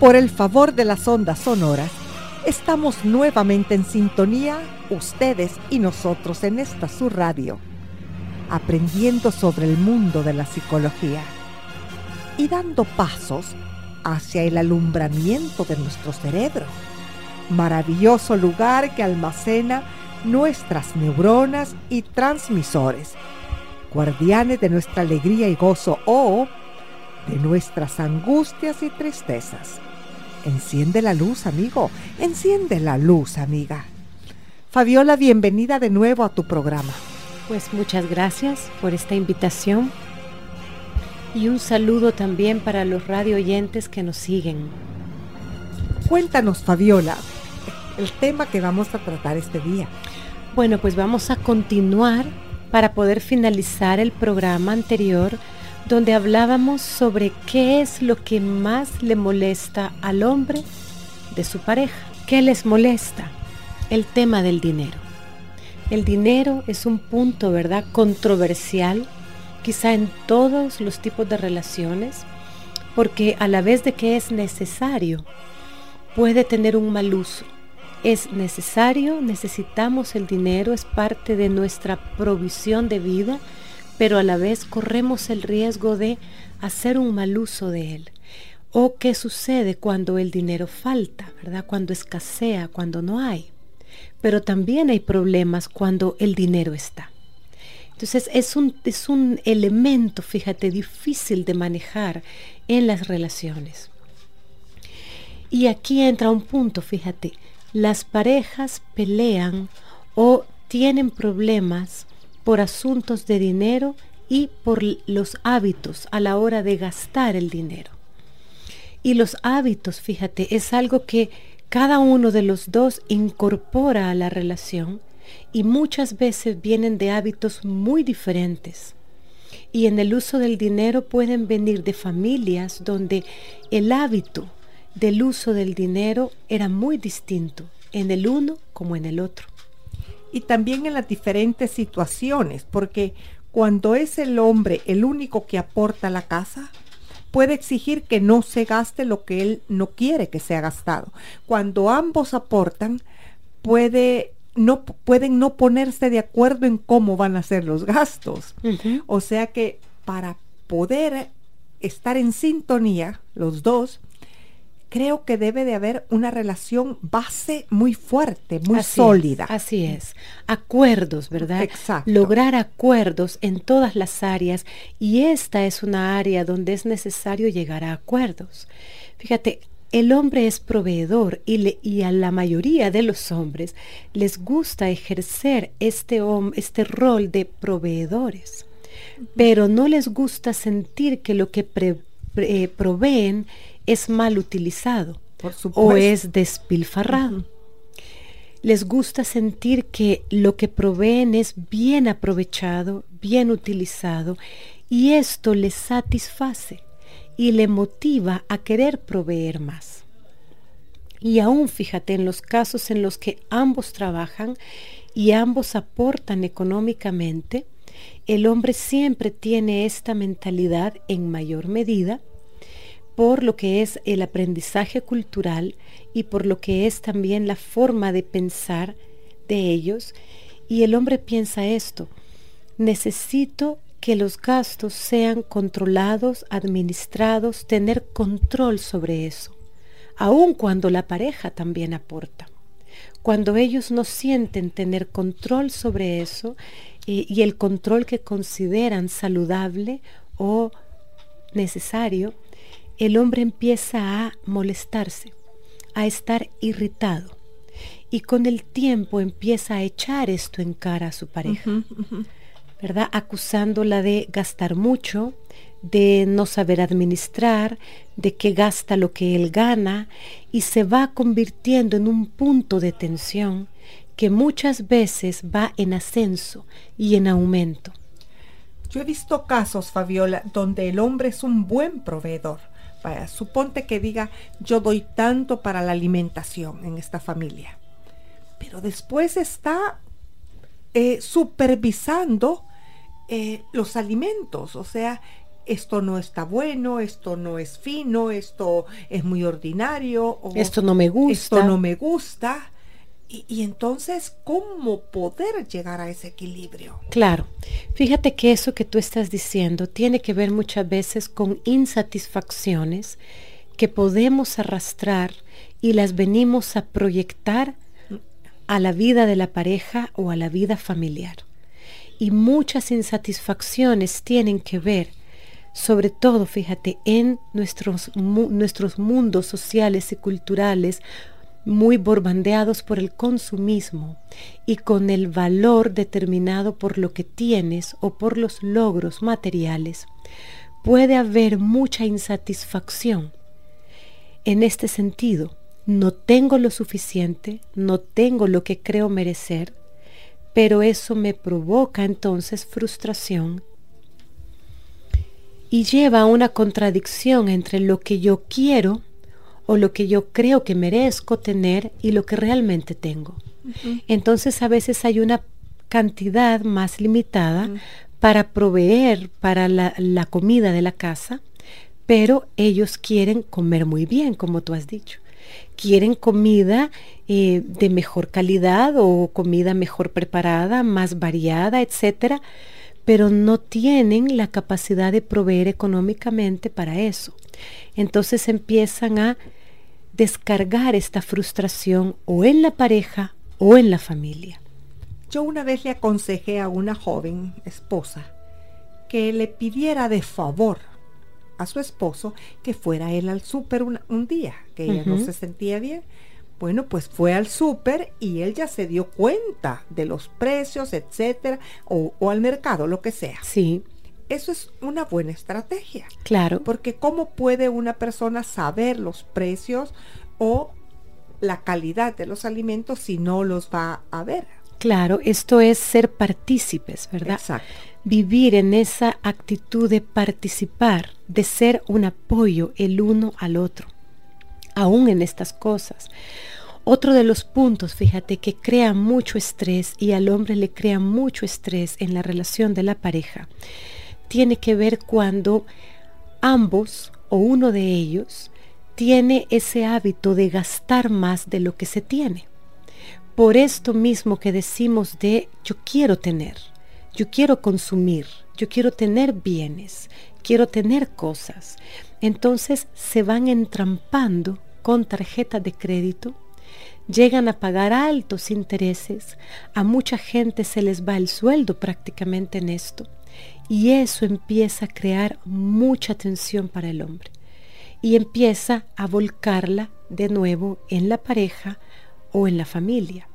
Por el favor de las ondas sonoras, estamos nuevamente en sintonía, ustedes y nosotros en esta su radio, aprendiendo sobre el mundo de la psicología y dando pasos hacia el alumbramiento de nuestro cerebro, maravilloso lugar que almacena nuestras neuronas y transmisores, guardianes de nuestra alegría y gozo o de nuestras angustias y tristezas. Enciende la luz, amigo. Enciende la luz, amiga. Fabiola, bienvenida de nuevo a tu programa. Pues muchas gracias por esta invitación y un saludo también para los radio oyentes que nos siguen. Cuéntanos, Fabiola, el tema que vamos a tratar este día. Bueno, pues vamos a continuar para poder finalizar el programa anterior donde hablábamos sobre qué es lo que más le molesta al hombre de su pareja. ¿Qué les molesta? El tema del dinero. El dinero es un punto, ¿verdad?, controversial, quizá en todos los tipos de relaciones, porque a la vez de que es necesario, puede tener un mal uso. Es necesario, necesitamos el dinero, es parte de nuestra provisión de vida, pero a la vez corremos el riesgo de hacer un mal uso de él. ¿O qué sucede cuando el dinero falta, verdad? Cuando escasea, cuando no hay. Pero también hay problemas cuando el dinero está. Entonces es un, es un elemento, fíjate, difícil de manejar en las relaciones. Y aquí entra un punto, fíjate, las parejas pelean o tienen problemas por asuntos de dinero y por los hábitos a la hora de gastar el dinero. Y los hábitos, fíjate, es algo que cada uno de los dos incorpora a la relación y muchas veces vienen de hábitos muy diferentes. Y en el uso del dinero pueden venir de familias donde el hábito del uso del dinero era muy distinto en el uno como en el otro y también en las diferentes situaciones, porque cuando es el hombre el único que aporta a la casa, puede exigir que no se gaste lo que él no quiere que sea gastado. Cuando ambos aportan, puede no pueden no ponerse de acuerdo en cómo van a ser los gastos. O sea que para poder estar en sintonía los dos, creo que debe de haber una relación base muy fuerte, muy sólida. así es. Acuerdos, ¿verdad? Exacto. Lograr acuerdos en todas las áreas y esta es una área donde es necesario llegar a acuerdos. Fíjate, el hombre es proveedor y, y, a la mayoría de los hombres les gusta ejercer este, este rol de proveedores, pero no les gusta sentir que lo que eh, proveen es mal utilizado o es despilfarrado. Les gusta sentir que lo que proveen es bien aprovechado, bien utilizado, y esto les satisface y le motiva a querer proveer más. Y aún fíjate en los casos en los que ambos trabajan y ambos aportan económicamente, el hombre siempre tiene esta mentalidad en mayor medida por lo que es el aprendizaje cultural y por lo que es también la forma de pensar de ellos. Y el hombre piensa esto, necesito que los gastos sean controlados, administrados, tener control sobre eso, aun cuando la pareja también aporta. Cuando ellos no sienten tener control sobre eso y, y el control que consideran saludable o necesario, el hombre empieza a molestarse, a estar irritado y con el tiempo empieza a echar esto en cara a su pareja, ¿verdad? Acusándola de gastar mucho, de no saber administrar, de que gasta lo que él gana y se va convirtiendo en un punto de tensión que muchas veces va en ascenso y en aumento. Yo he visto casos, Fabiola, donde el hombre es un buen proveedor, suponte que diga, yo doy tanto para la alimentación en esta familia. Pero después está eh, supervisando eh, los alimentos, o sea, esto no está bueno, esto no es fino, esto es muy ordinario, esto no me gusta. Esto no me gusta. Y, entonces, ¿cómo poder llegar a ese equilibrio? Claro, fíjate que eso que tú estás diciendo tiene que ver muchas veces con insatisfacciones que podemos arrastrar y las venimos a proyectar a la vida de la pareja o a la vida familiar. Y muchas insatisfacciones tienen que ver, sobre todo, fíjate, en nuestros, nuestros mundos sociales y culturales muy borbandeados por el consumismo y con el valor determinado por lo que tienes o por los logros materiales, puede haber mucha insatisfacción. En este sentido, no tengo lo suficiente, no tengo lo que creo merecer, pero eso me provoca entonces frustración y lleva a una contradicción entre lo que yo quiero o lo que yo creo que merezco tener y lo que realmente tengo. Entonces a veces hay una cantidad más limitada para proveer para la, comida de la casa, pero ellos quieren comer muy bien, como tú has dicho. Quieren comida eh, de mejor calidad o comida mejor preparada, más variada, etcétera, pero no tienen la capacidad de proveer económicamente para eso. Entonces empiezan a descargar esta frustración o en la pareja o en la familia. Yo una vez le aconsejé a una joven esposa que le pidiera de favor a su esposo que fuera él al súper un, día, que ella no se sentía bien. Bueno, pues fue al súper y él ya se dio cuenta de los precios, etcétera, o, o al mercado, lo que sea. Sí. Eso es una buena estrategia. Claro. Porque ¿cómo puede una persona saber los precios o la calidad de los alimentos si no los va a ver? Claro, esto es ser partícipes, ¿verdad? Exacto. Vivir en esa actitud de participar, de ser un apoyo el uno al otro, aún en estas cosas. otro de los puntos, fíjate, que crea mucho estrés y al hombre le crea mucho estrés en la relación de la pareja, tiene que ver cuando ambos o uno de ellos tiene ese hábito de gastar más de lo que se tiene. Por esto mismo que decimos de yo quiero tener, yo quiero consumir, yo quiero tener bienes, quiero tener cosas. Entonces se van entrampando con tarjeta de crédito llegan a pagar altos intereses, a mucha gente se les va el sueldo prácticamente en esto, y eso empieza a crear mucha tensión para el hombre, y empieza a volcarla de nuevo en la pareja o en la familia,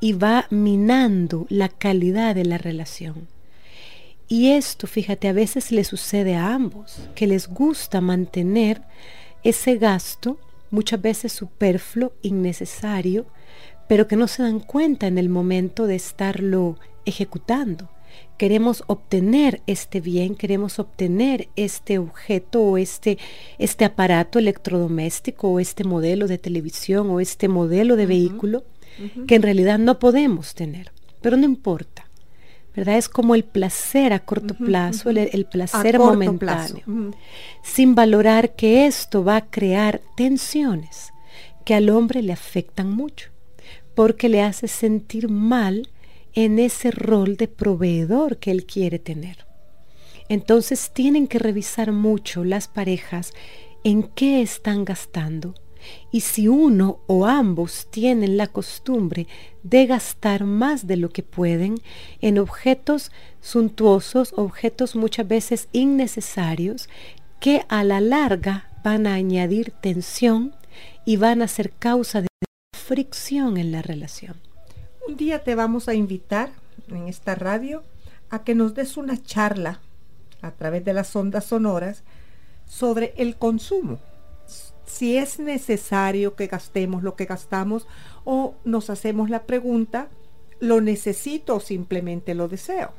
y va minando la calidad de la relación. Y esto, fíjate, a veces le sucede a ambos, que les gusta mantener ese gasto muchas veces superfluo, innecesario, pero que no se dan cuenta en el momento de estarlo ejecutando. Queremos obtener este bien, queremos obtener este objeto o este, este aparato electrodoméstico o este modelo de televisión o este modelo de vehículo que en realidad no podemos tener. Pero no importa. ¿verdad? Es como el placer a corto plazo, el, placer momentáneo, sin valorar que esto va a crear tensiones que al hombre le afectan mucho, porque le hace sentir mal en ese rol de proveedor que él quiere tener. Entonces tienen que revisar mucho las parejas en qué están gastando y si uno o ambos tienen la costumbre de gastar más de lo que pueden en objetos suntuosos, objetos muchas veces innecesarios, que a la larga van a añadir tensión y van a ser causa de fricción en la relación. Un día te vamos a invitar en esta radio a que nos des una charla a través de las ondas sonoras sobre el consumo si es necesario que gastemos lo que gastamos o nos hacemos la pregunta, ¿lo necesito o simplemente lo deseo?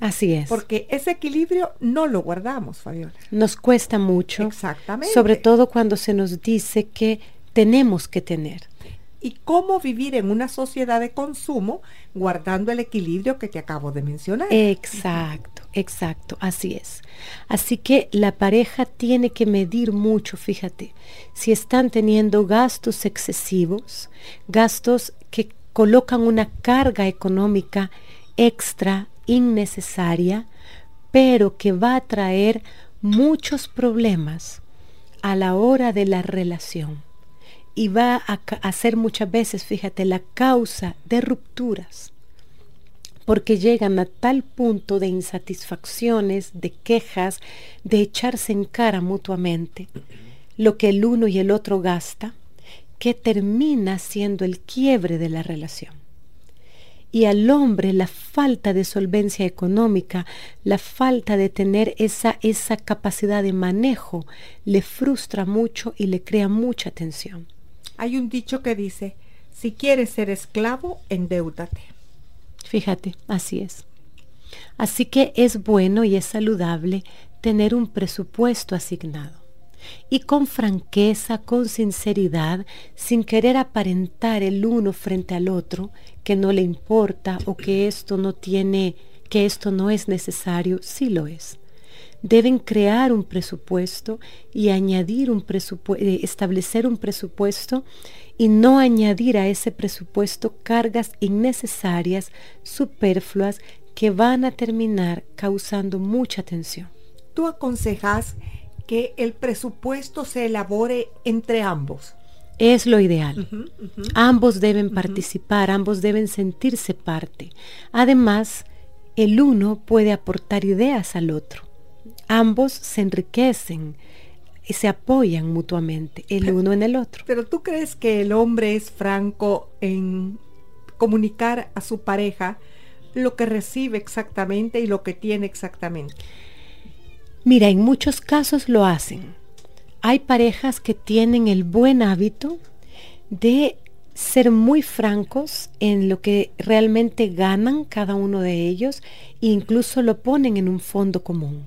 Así es. Porque ese equilibrio no lo guardamos, Fabiola. Nos cuesta mucho. Exactamente. Sobre todo cuando se nos dice que tenemos que tener. Y cómo vivir en una sociedad de consumo guardando el equilibrio que te acabo de mencionar. Exacto. Exacto, así es. Así que la pareja tiene que medir mucho, fíjate, si están teniendo gastos excesivos, gastos que colocan una carga económica extra, innecesaria, pero que va a traer muchos problemas a la hora de la relación y va a, a ser muchas veces, fíjate, la causa de rupturas porque llegan a tal punto de insatisfacciones, de quejas, de echarse en cara mutuamente lo que el uno y el otro gasta, que termina siendo el quiebre de la relación. Y al hombre la falta de solvencia económica, la falta de tener esa, esa capacidad de manejo, le frustra mucho y le crea mucha tensión. Hay un dicho que dice, si quieres ser esclavo, endeúdate. Fíjate, así es. Así que es bueno y es saludable tener un presupuesto asignado. Y con franqueza, con sinceridad, sin querer aparentar el uno frente al otro, que no le importa o que esto no tiene, que esto no es necesario, sí lo es. Deben crear un presupuesto y añadir un presupuesto, eh, establecer un presupuesto y no añadir a ese presupuesto cargas innecesarias, superfluas, que van a terminar causando mucha tensión. ¿Tú aconsejas que el presupuesto se elabore entre ambos? Es lo ideal. Ambos deben participar, ambos deben sentirse parte. Además, el uno puede aportar ideas al otro. Ambos se enriquecen, se apoyan mutuamente el uno en el otro. Pero tú crees que el hombre es franco en comunicar a su pareja lo que recibe exactamente y lo que tiene exactamente. Mira, en muchos casos lo hacen. Hay parejas que tienen el buen hábito de ser muy francos en lo que realmente ganan cada uno de ellos e incluso lo ponen en un fondo común.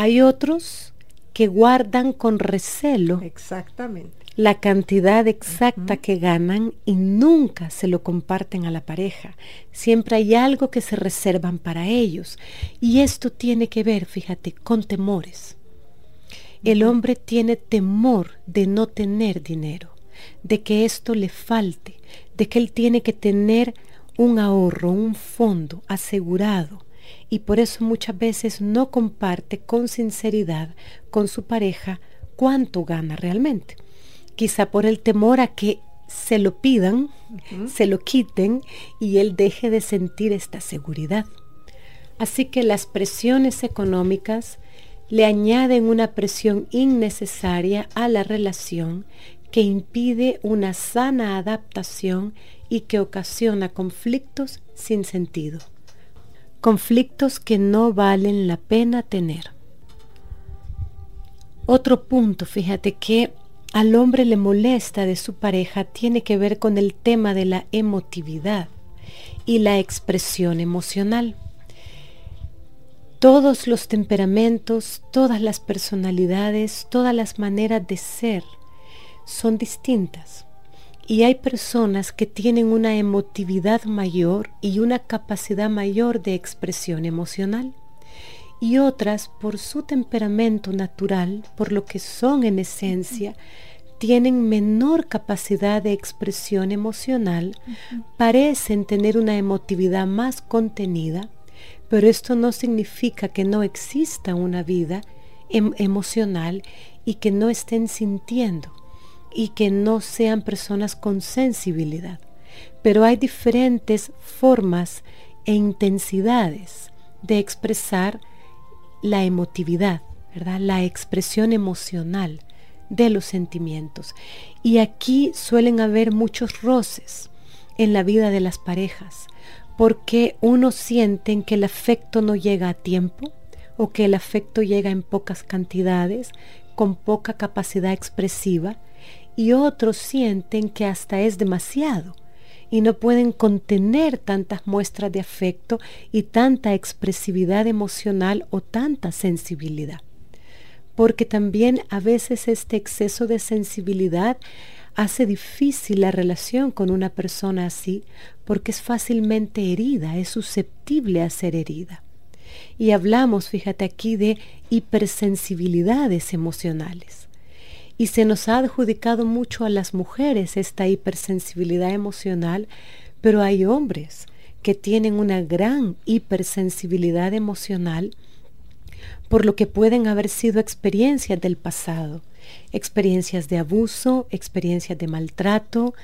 Hay otros que guardan con recelo Exactamente. la cantidad exacta que ganan y nunca se lo comparten a la pareja. Siempre hay algo que se reservan para ellos. Y esto tiene que ver, fíjate, con temores. El hombre tiene temor de no tener dinero, de que esto le falte, de que él tiene que tener un ahorro, un fondo asegurado y por eso muchas veces no comparte con sinceridad con su pareja cuánto gana realmente. Quizá por el temor a que se lo pidan, se lo quiten y él deje de sentir esta seguridad. Así que las presiones económicas le añaden una presión innecesaria a la relación que impide una sana adaptación y que ocasiona conflictos sin sentido, conflictos que no valen la pena tener. Otro punto, fíjate que al hombre le molesta de su pareja tiene que ver con el tema de la emotividad y la expresión emocional. Todos los temperamentos, todas las personalidades, todas las maneras de ser son distintas. Y hay personas que tienen una emotividad mayor y una capacidad mayor de expresión emocional. Y otras, por su temperamento natural, por lo que son en esencia, tienen menor capacidad de expresión emocional, parecen tener una emotividad más contenida, pero esto no significa que no exista una vida em emocional y que no estén sintiendo y que no sean personas con sensibilidad. Pero hay diferentes formas e intensidades de expresar la emotividad, ¿verdad? La expresión emocional de los sentimientos. Y aquí suelen haber muchos roces en la vida de las parejas, porque unos sienten que el afecto no llega a tiempo o que el afecto llega en pocas cantidades, con poca capacidad expresiva, y otros sienten que hasta es demasiado y no pueden contener tantas muestras de afecto y tanta expresividad emocional o tanta sensibilidad. Porque también a veces este exceso de sensibilidad hace difícil la relación con una persona así porque es fácilmente herida, es susceptible a ser herida. Y hablamos, fíjate aquí, de hipersensibilidades emocionales y se nos ha adjudicado mucho a las mujeres esta hipersensibilidad emocional, pero hay hombres que tienen una gran hipersensibilidad emocional por lo que pueden haber sido experiencias del pasado, experiencias de abuso, experiencias de maltrato,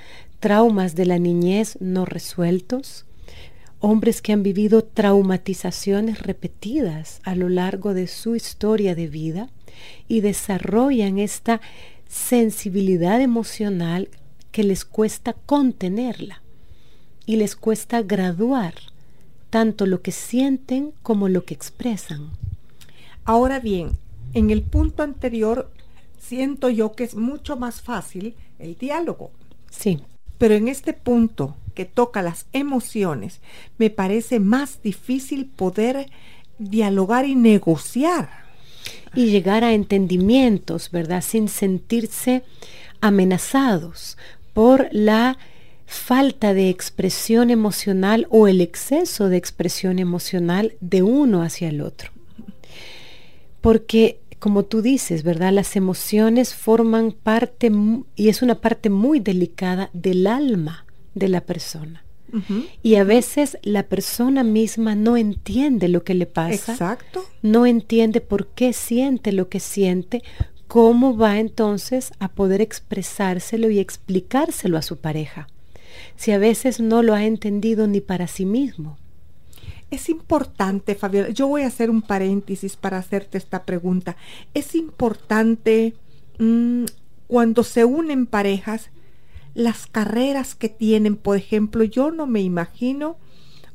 traumas de la niñez no resueltos, hombres que han vivido traumatizaciones repetidas a lo largo de su historia de vida, y desarrollan esta sensibilidad emocional que les cuesta contenerla y les cuesta graduar tanto lo que sienten como lo que expresan. Ahora bien, en el punto anterior siento yo que es mucho más fácil el diálogo. Sí. Pero en este punto que toca las emociones, me parece más difícil poder dialogar y negociar y llegar a entendimientos, ¿verdad? Sin sentirse amenazados por la falta de expresión emocional o el exceso de expresión emocional de uno hacia el otro. Porque, como tú dices, ¿verdad? Las emociones forman parte, y es una parte muy delicada del alma de la persona. Y a veces la persona misma no entiende lo que le pasa. Exacto. No entiende por qué siente lo que siente, cómo va entonces a poder expresárselo y explicárselo a su pareja. Si a veces no lo ha entendido ni para sí mismo. Es importante, Fabiola, yo voy a hacer un paréntesis para hacerte esta pregunta. Es importante mm, cuando se unen parejas las carreras que tienen. Por ejemplo, yo no me imagino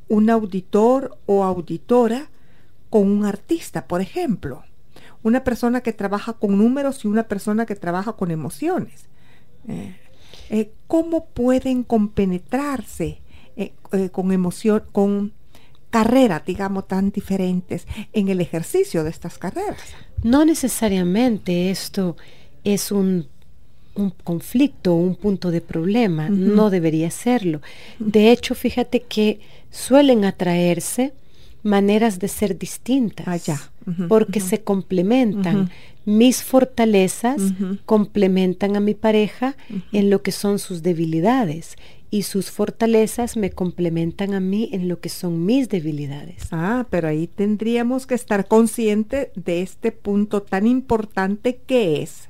un auditor o auditora con un artista, por ejemplo. Una persona que trabaja con números y una persona que trabaja con emociones. Eh, eh, ¿Cómo pueden compenetrarse eh, con emoción, con carreras, digamos, tan diferentes en el ejercicio de estas carreras. No necesariamente esto es un, un conflicto, un punto de problema, no debería serlo. De hecho, fíjate que suelen atraerse maneras de ser distintas, ah, porque se complementan. Mis fortalezas complementan a mi pareja en lo que son sus debilidades y sus fortalezas me complementan a mí en lo que son mis debilidades. Ah, pero ahí tendríamos que estar consciente de este punto tan importante que es,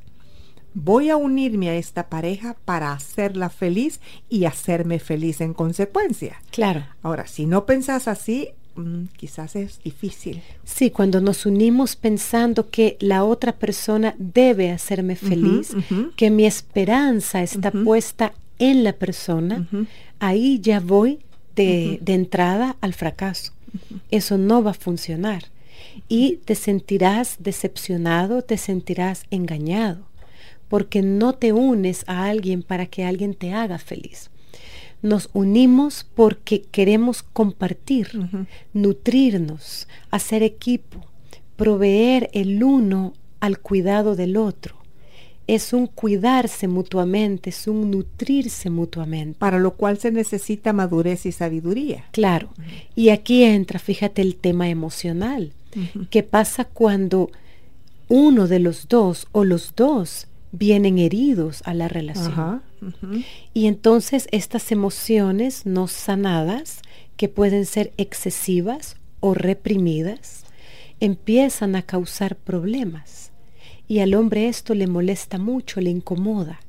voy a unirme a esta pareja para hacerla feliz y hacerme feliz en consecuencia. Claro. Ahora, si no pensás así, mm, quizás es difícil. Sí, cuando nos unimos pensando que la otra persona debe hacerme feliz, que mi esperanza está puesta en la persona, ahí ya voy de, entrada al fracaso. Eso no va a funcionar. Y te sentirás decepcionado, te sentirás engañado, porque no te unes a alguien para que alguien te haga feliz. Nos unimos porque queremos compartir, nutrirnos, hacer equipo, proveer el uno al cuidado del otro es un cuidarse mutuamente, es un nutrirse mutuamente. Para lo cual se necesita madurez y sabiduría. Claro. Y aquí entra, fíjate, el tema emocional. ¿Qué pasa cuando uno de los dos o los dos vienen heridos a la relación? Y entonces estas emociones no sanadas, que pueden ser excesivas o reprimidas, empiezan a causar problemas y al hombre esto le molesta mucho, le incomoda.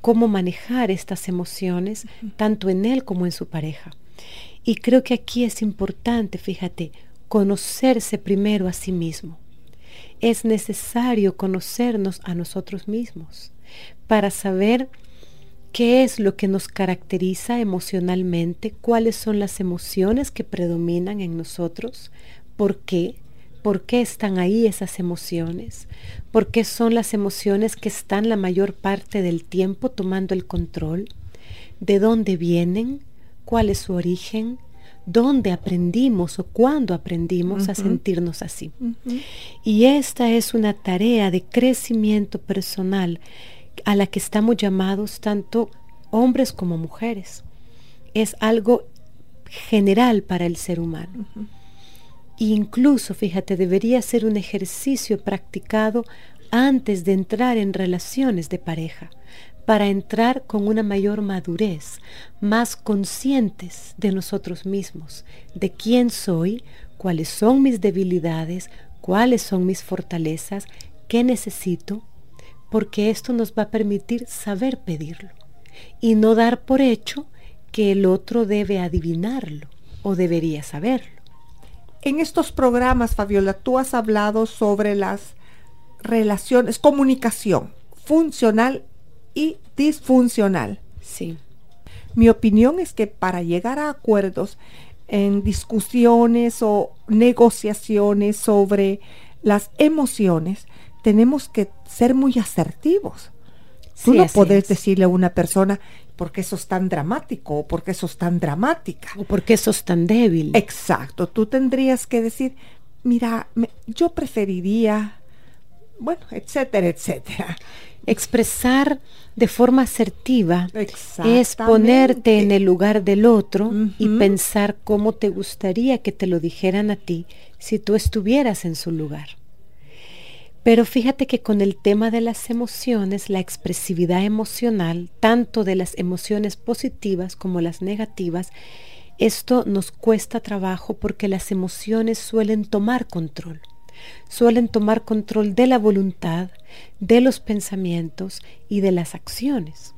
Cómo manejar estas emociones, tanto en él como en su pareja. Y creo que aquí es importante, fíjate, conocerse primero a sí mismo. Es necesario conocernos a nosotros mismos para saber qué es lo que nos caracteriza emocionalmente, cuáles son las emociones que predominan en nosotros, por qué, ¿Por qué están ahí esas emociones? ¿Por qué son las emociones que están la mayor parte del tiempo tomando el control? ¿De dónde vienen? ¿Cuál es su origen? ¿Dónde aprendimos o cuándo aprendimos a sentirnos así? Y esta es una tarea de crecimiento personal a la que estamos llamados tanto hombres como mujeres. Es algo general para el ser humano. Incluso, fíjate, debería ser un ejercicio practicado antes de entrar en relaciones de pareja, para entrar con una mayor madurez, más conscientes de nosotros mismos, de quién soy, cuáles son mis debilidades, cuáles son mis fortalezas, qué necesito, porque esto nos va a permitir saber pedirlo y no dar por hecho que el otro debe adivinarlo o debería saberlo. En estos programas, Fabiola, tú has hablado sobre las relaciones, comunicación funcional y disfuncional. Sí. Mi opinión es que para llegar a acuerdos en discusiones o negociaciones sobre las emociones, tenemos que ser muy asertivos. Tú no puedes decirle a una persona, porque eso es tan dramático o porque eso es tan dramática. O porque eso es tan débil. Exacto, tú tendrías que decir, mira, yo preferiría, bueno, etcétera, etcétera. Expresar de forma asertiva es ponerte en el lugar del otro y pensar cómo te gustaría que te lo dijeran a ti si tú estuvieras en su lugar. Pero fíjate que con el tema de las emociones, la expresividad emocional, tanto de las emociones positivas como las negativas, esto nos cuesta trabajo porque las emociones suelen tomar control. Suelen tomar control de la voluntad, de los pensamientos y de las acciones.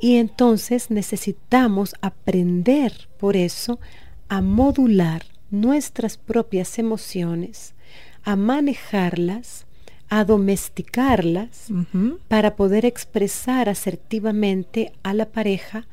Y entonces necesitamos aprender por eso a modular nuestras propias emociones, a manejarlas, a domesticarlas para poder expresar asertivamente a la pareja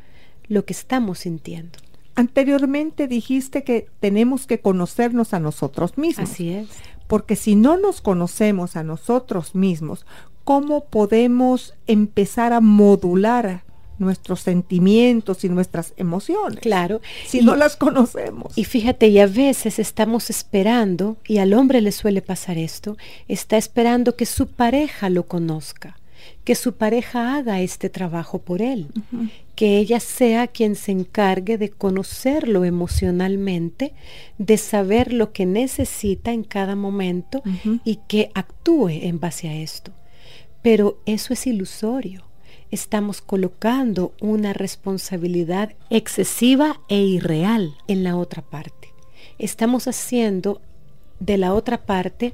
lo que estamos sintiendo. Anteriormente dijiste que tenemos que conocernos a nosotros mismos. Así es. Porque si no nos conocemos a nosotros mismos, ¿cómo podemos empezar a modular nuestros sentimientos y nuestras emociones. Claro. Si no las conocemos. Y fíjate, y a veces estamos esperando, y al hombre le suele pasar esto, está esperando que su pareja lo conozca, que su pareja haga este trabajo por él, que ella sea quien se encargue de conocerlo emocionalmente, de saber lo que necesita en cada momento y que actúe en base a esto. Pero eso es ilusorio estamos colocando una responsabilidad excesiva e irreal en la otra parte. Estamos haciendo de la otra parte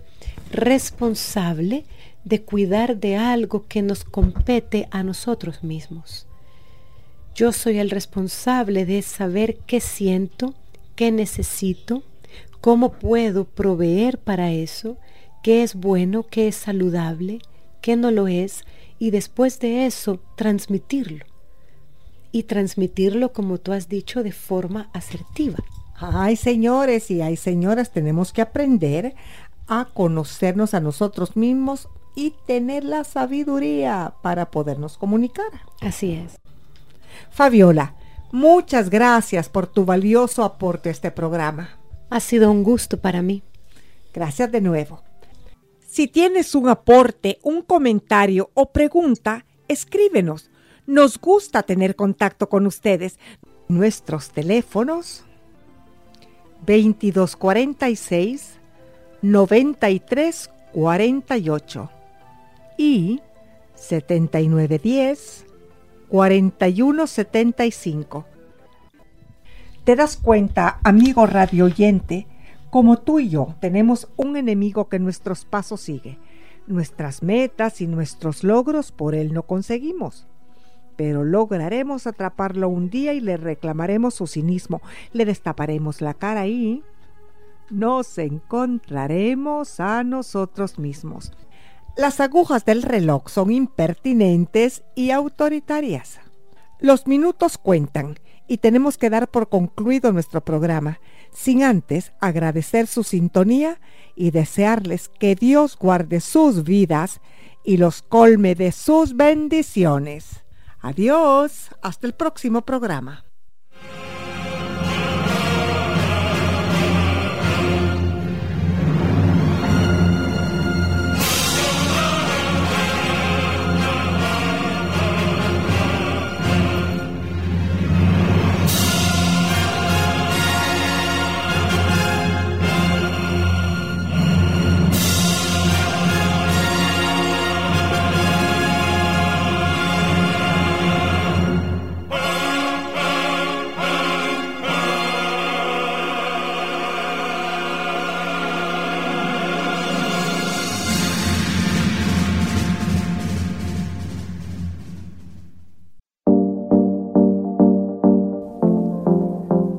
responsable de cuidar de algo que nos compete a nosotros mismos. Yo soy el responsable de saber qué siento, qué necesito, cómo puedo proveer para eso, qué es bueno, qué es saludable, qué no lo es, y después de eso transmitirlo. Y transmitirlo, como tú has dicho, de forma asertiva. Ay, señores y hay señoras, tenemos que aprender a conocernos a nosotros mismos y tener la sabiduría para podernos comunicar. Así es. Fabiola, muchas gracias por tu valioso aporte a este programa. Ha sido un gusto para mí. Gracias de nuevo. Si tienes un aporte, un comentario o pregunta, escríbenos. Nos gusta tener contacto con ustedes. Nuestros teléfonos 2246 9348 y 7910 4175. ¿Te das cuenta, amigo radio oyente, como tú y yo tenemos un enemigo que nuestros pasos sigue. Nuestras metas y nuestros logros por él no conseguimos. Pero lograremos atraparlo un día y le reclamaremos su cinismo, le destaparemos la cara y nos encontraremos a nosotros mismos. Las agujas del reloj son impertinentes y autoritarias. Los minutos cuentan y tenemos que dar por concluido nuestro programa sin antes agradecer su sintonía y desearles que Dios guarde sus vidas y los colme de sus bendiciones. Adiós, hasta el próximo programa.